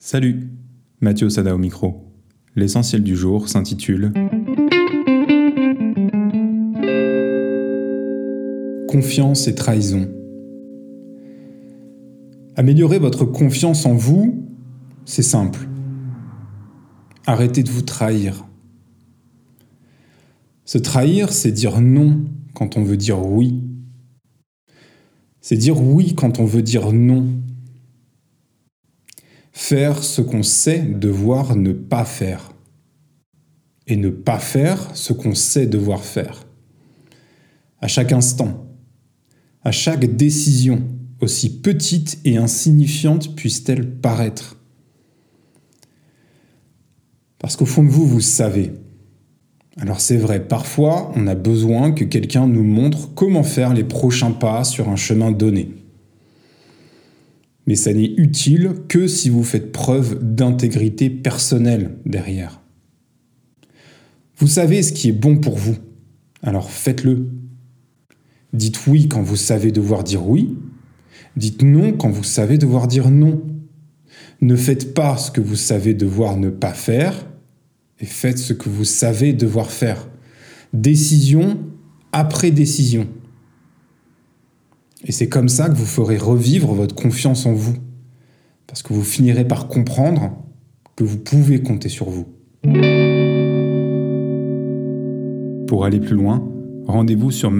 Salut, Mathieu Sada au micro. L'essentiel du jour s'intitule Confiance et trahison. Améliorer votre confiance en vous, c'est simple. Arrêtez de vous trahir. Se trahir, c'est dire non quand on veut dire oui. C'est dire oui quand on veut dire non faire ce qu'on sait devoir ne pas faire. Et ne pas faire ce qu'on sait devoir faire. À chaque instant, à chaque décision, aussi petite et insignifiante puisse-t-elle paraître. Parce qu'au fond de vous, vous savez. Alors c'est vrai, parfois on a besoin que quelqu'un nous montre comment faire les prochains pas sur un chemin donné mais ça n'est utile que si vous faites preuve d'intégrité personnelle derrière. Vous savez ce qui est bon pour vous, alors faites-le. Dites oui quand vous savez devoir dire oui, dites non quand vous savez devoir dire non. Ne faites pas ce que vous savez devoir ne pas faire, et faites ce que vous savez devoir faire. Décision après décision. Et c'est comme ça que vous ferez revivre votre confiance en vous. Parce que vous finirez par comprendre que vous pouvez compter sur vous. Pour aller plus loin, rendez-vous sur